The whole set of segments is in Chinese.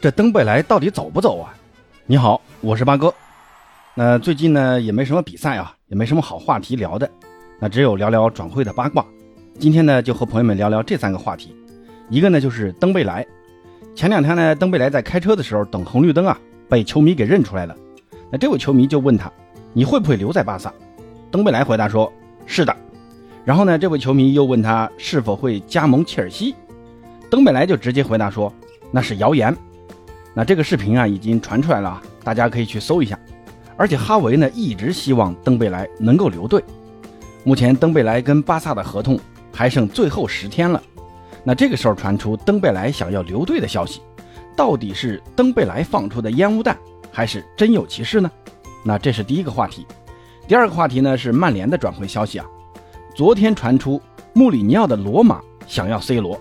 这登贝莱到底走不走啊？你好，我是八哥。那最近呢也没什么比赛啊，也没什么好话题聊的，那只有聊聊转会的八卦。今天呢就和朋友们聊聊这三个话题。一个呢就是登贝莱。前两天呢登贝莱在开车的时候等红绿灯啊，被球迷给认出来了。那这位球迷就问他，你会不会留在巴萨？登贝莱回答说，是的。然后呢这位球迷又问他是否会加盟切尔西，登贝莱就直接回答说，那是谣言。那这个视频啊已经传出来了啊，大家可以去搜一下。而且哈维呢一直希望登贝莱能够留队。目前登贝莱跟巴萨的合同还剩最后十天了。那这个时候传出登贝莱想要留队的消息，到底是登贝莱放出的烟雾弹，还是真有其事呢？那这是第一个话题。第二个话题呢是曼联的转会消息啊。昨天传出穆里尼奥的罗马想要 C 罗。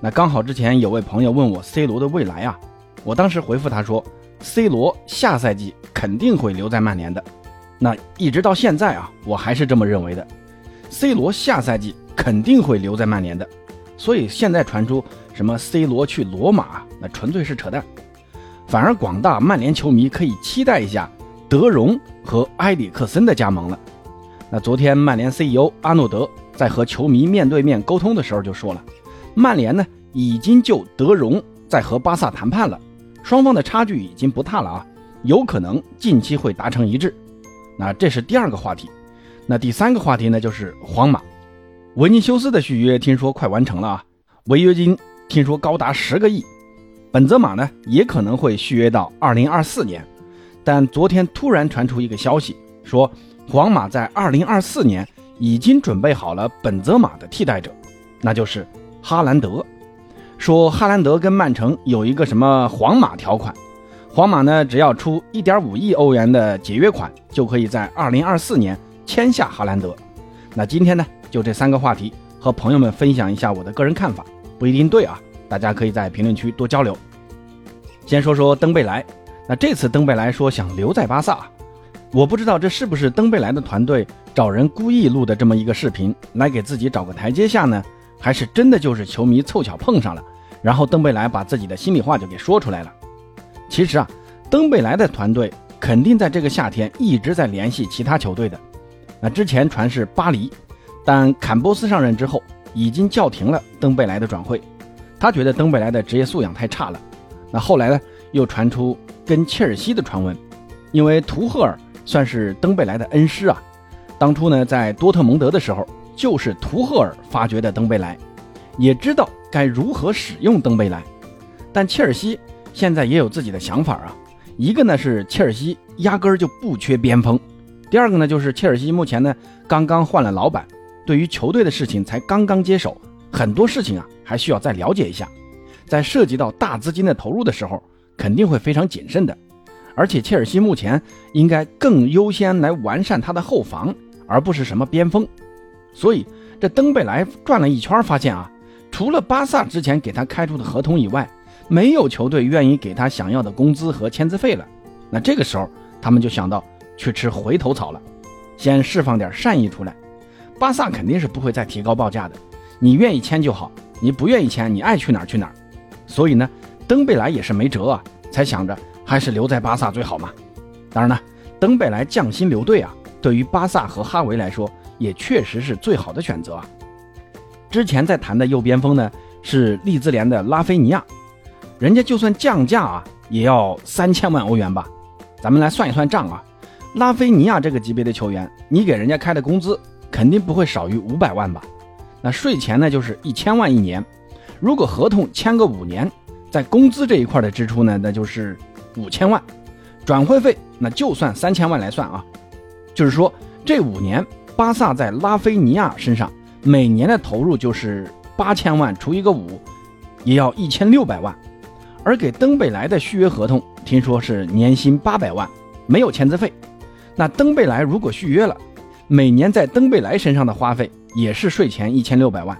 那刚好之前有位朋友问我 C 罗的未来啊。我当时回复他说：“C 罗下赛季肯定会留在曼联的。”那一直到现在啊，我还是这么认为的。C 罗下赛季肯定会留在曼联的。所以现在传出什么 C 罗去罗马，那纯粹是扯淡。反而广大曼联球迷可以期待一下德容和埃里克森的加盟了。那昨天曼联 CEO 阿诺德在和球迷面对面沟通的时候就说了，曼联呢已经就德容在和巴萨谈判了。双方的差距已经不大了啊，有可能近期会达成一致。那这是第二个话题。那第三个话题呢，就是皇马，维尼修斯的续约听说快完成了啊，违约金听说高达十个亿。本泽马呢也可能会续约到二零二四年，但昨天突然传出一个消息，说皇马在二零二四年已经准备好了本泽马的替代者，那就是哈兰德。说哈兰德跟曼城有一个什么皇马条款，皇马呢只要出一点五亿欧元的解约款，就可以在二零二四年签下哈兰德。那今天呢就这三个话题和朋友们分享一下我的个人看法，不一定对啊，大家可以在评论区多交流。先说说登贝莱，那这次登贝莱说想留在巴萨，我不知道这是不是登贝莱的团队找人故意录的这么一个视频来给自己找个台阶下呢？还是真的就是球迷凑巧碰上了，然后登贝莱把自己的心里话就给说出来了。其实啊，登贝莱的团队肯定在这个夏天一直在联系其他球队的。那之前传是巴黎，但坎波斯上任之后已经叫停了登贝莱的转会，他觉得登贝莱的职业素养太差了。那后来呢，又传出跟切尔西的传闻，因为图赫尔算是登贝莱的恩师啊，当初呢在多特蒙德的时候。就是图赫尔发掘的登贝莱，也知道该如何使用登贝莱，但切尔西现在也有自己的想法啊。一个呢是切尔西压根儿就不缺边锋，第二个呢就是切尔西目前呢刚刚换了老板，对于球队的事情才刚刚接手，很多事情啊还需要再了解一下，在涉及到大资金的投入的时候，肯定会非常谨慎的。而且切尔西目前应该更优先来完善他的后防，而不是什么边锋。所以，这登贝莱转了一圈，发现啊，除了巴萨之前给他开出的合同以外，没有球队愿意给他想要的工资和签字费了。那这个时候，他们就想到去吃回头草了，先释放点善意出来。巴萨肯定是不会再提高报价的，你愿意签就好，你不愿意签，你爱去哪儿去哪儿。所以呢，登贝莱也是没辙啊，才想着还是留在巴萨最好嘛。当然呢，登贝莱降薪留队啊，对于巴萨和哈维来说。也确实是最好的选择啊！之前在谈的右边锋呢是利兹联的拉菲尼亚，人家就算降价啊，也要三千万欧元吧？咱们来算一算账啊！拉菲尼亚这个级别的球员，你给人家开的工资肯定不会少于五百万吧？那税前呢就是一千万一年，如果合同签个五年，在工资这一块的支出呢，那就是五千万，转会费那就算三千万来算啊，就是说这五年。巴萨在拉菲尼亚身上每年的投入就是八千万除一个五，也要一千六百万。而给登贝莱的续约合同，听说是年薪八百万，没有签字费。那登贝莱如果续约了，每年在登贝莱身上的花费也是税前一千六百万。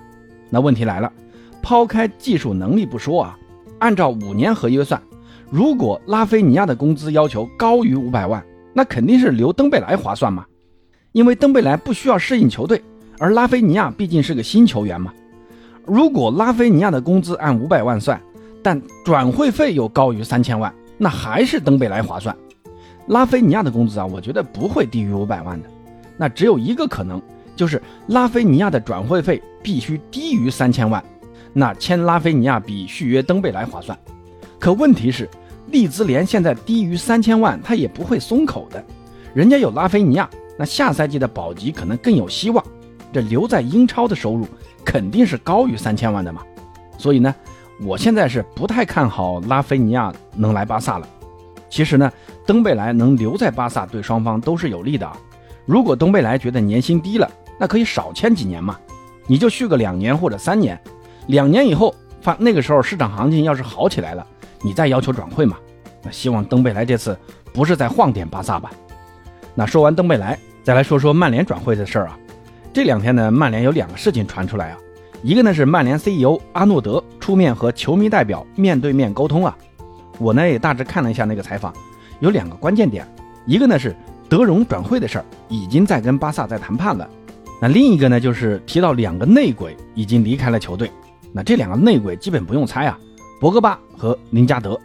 那问题来了，抛开技术能力不说啊，按照五年合约算，如果拉菲尼亚的工资要求高于五百万，那肯定是留登贝莱划算嘛。因为登贝莱不需要适应球队，而拉菲尼亚毕竟是个新球员嘛。如果拉菲尼亚的工资按五百万算，但转会费又高于三千万，那还是登贝莱划算。拉菲尼亚的工资啊，我觉得不会低于五百万的。那只有一个可能，就是拉菲尼亚的转会费必须低于三千万，那签拉菲尼亚比续约登贝莱划算。可问题是，利兹联现在低于三千万，他也不会松口的。人家有拉菲尼亚，那下赛季的保级可能更有希望。这留在英超的收入肯定是高于三千万的嘛。所以呢，我现在是不太看好拉菲尼亚能来巴萨了。其实呢，登贝莱能留在巴萨对双方都是有利的啊。如果登贝莱觉得年薪低了，那可以少签几年嘛，你就续个两年或者三年，两年以后发那个时候市场行情要是好起来了，你再要求转会嘛。那希望登贝莱这次不是在晃点巴萨吧？那说完登贝莱，再来说说曼联转会的事儿啊。这两天呢，曼联有两个事情传出来啊，一个呢是曼联 CEO 阿诺德出面和球迷代表面对面沟通啊。我呢也大致看了一下那个采访，有两个关键点，一个呢是。德容转会的事儿已经在跟巴萨在谈判了，那另一个呢，就是提到两个内鬼已经离开了球队，那这两个内鬼基本不用猜啊，博格巴和林加德，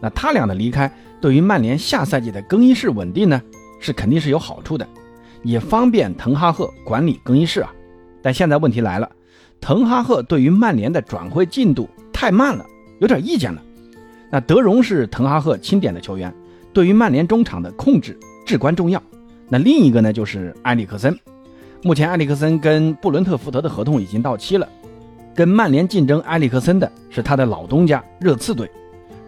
那他俩的离开对于曼联下赛季的更衣室稳定呢，是肯定是有好处的，也方便滕哈赫管理更衣室啊。但现在问题来了，滕哈赫对于曼联的转会进度太慢了，有点意见了。那德容是滕哈赫钦点的球员，对于曼联中场的控制。至关重要。那另一个呢，就是埃里克森。目前埃里克森跟布伦特福德的合同已经到期了，跟曼联竞争埃里克森的是他的老东家热刺队。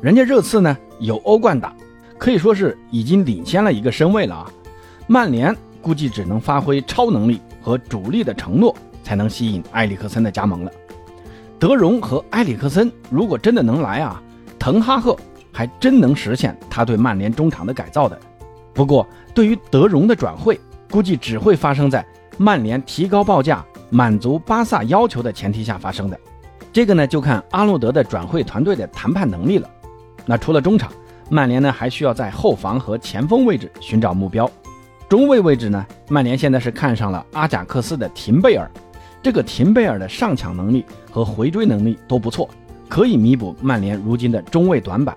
人家热刺呢有欧冠打，可以说是已经领先了一个身位了啊。曼联估计只能发挥超能力和主力的承诺，才能吸引埃里克森的加盟了。德容和埃里克森如果真的能来啊，滕哈赫还真能实现他对曼联中场的改造的。不过，对于德容的转会，估计只会发生在曼联提高报价、满足巴萨要求的前提下发生的。这个呢，就看阿诺德的转会团队的谈判能力了。那除了中场，曼联呢还需要在后防和前锋位置寻找目标。中卫位置呢，曼联现在是看上了阿贾克斯的廷贝尔。这个廷贝尔的上抢能力和回追能力都不错，可以弥补曼联如今的中卫短板。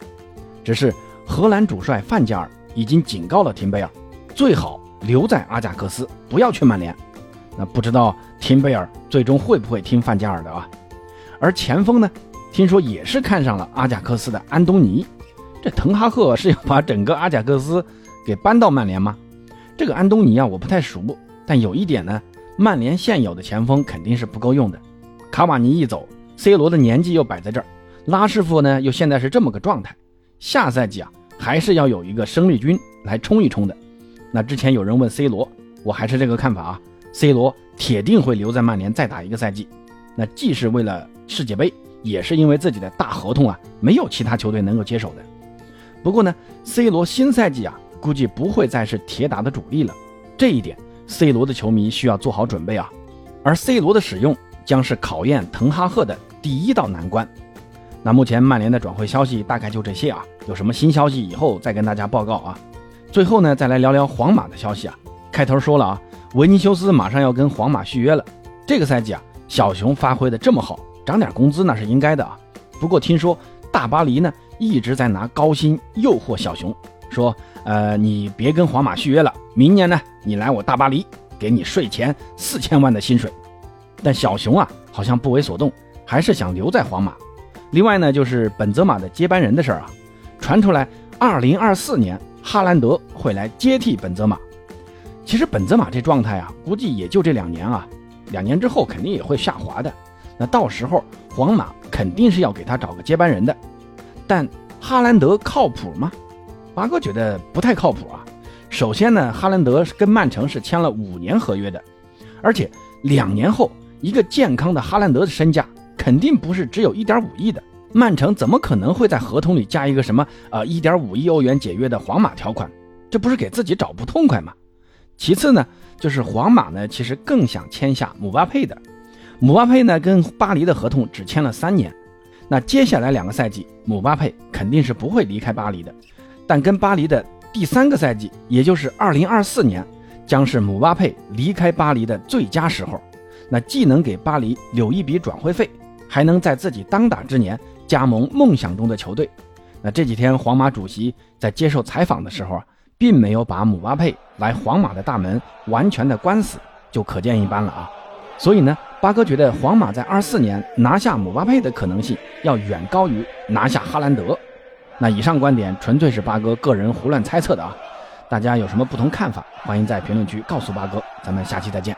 只是荷兰主帅范加尔。已经警告了廷贝尔，最好留在阿贾克斯，不要去曼联。那不知道廷贝尔最终会不会听范加尔的啊？而前锋呢，听说也是看上了阿贾克斯的安东尼。这滕哈赫是要把整个阿贾克斯给搬到曼联吗？这个安东尼啊，我不太熟，但有一点呢，曼联现有的前锋肯定是不够用的。卡瓦尼一走，C 罗的年纪又摆在这儿，拉师傅呢又现在是这么个状态，下赛季啊。还是要有一个生力军来冲一冲的。那之前有人问 C 罗，我还是这个看法啊，C 罗铁定会留在曼联再打一个赛季。那既是为了世界杯，也是因为自己的大合同啊，没有其他球队能够接手的。不过呢，C 罗新赛季啊，估计不会再是铁打的主力了。这一点，C 罗的球迷需要做好准备啊。而 C 罗的使用将是考验滕哈赫的第一道难关。那目前曼联的转会消息大概就这些啊，有什么新消息以后再跟大家报告啊。最后呢，再来聊聊皇马的消息啊。开头说了啊，维尼修斯马上要跟皇马续约了。这个赛季啊，小熊发挥的这么好，涨点工资那是应该的啊。不过听说大巴黎呢一直在拿高薪诱惑小熊，说呃你别跟皇马续约了，明年呢你来我大巴黎，给你税前四千万的薪水。但小熊啊好像不为所动，还是想留在皇马。另外呢，就是本泽马的接班人的事儿啊，传出来，二零二四年哈兰德会来接替本泽马。其实本泽马这状态啊，估计也就这两年啊，两年之后肯定也会下滑的。那到时候皇马肯定是要给他找个接班人的。但哈兰德靠谱吗？八哥觉得不太靠谱啊。首先呢，哈兰德是跟曼城是签了五年合约的，而且两年后一个健康的哈兰德的身价。肯定不是只有一点五亿的，曼城怎么可能会在合同里加一个什么呃一点五亿欧元解约的皇马条款？这不是给自己找不痛快吗？其次呢，就是皇马呢其实更想签下姆巴佩的，姆巴佩呢跟巴黎的合同只签了三年，那接下来两个赛季姆巴佩肯定是不会离开巴黎的，但跟巴黎的第三个赛季，也就是二零二四年，将是姆巴佩离开巴黎的最佳时候，那既能给巴黎留一笔转会费。还能在自己当打之年加盟梦想中的球队。那这几天皇马主席在接受采访的时候啊，并没有把姆巴佩来皇马的大门完全的关死，就可见一斑了啊。所以呢，八哥觉得皇马在二四年拿下姆巴佩的可能性要远高于拿下哈兰德。那以上观点纯粹是八哥个人胡乱猜测的啊，大家有什么不同看法，欢迎在评论区告诉八哥。咱们下期再见。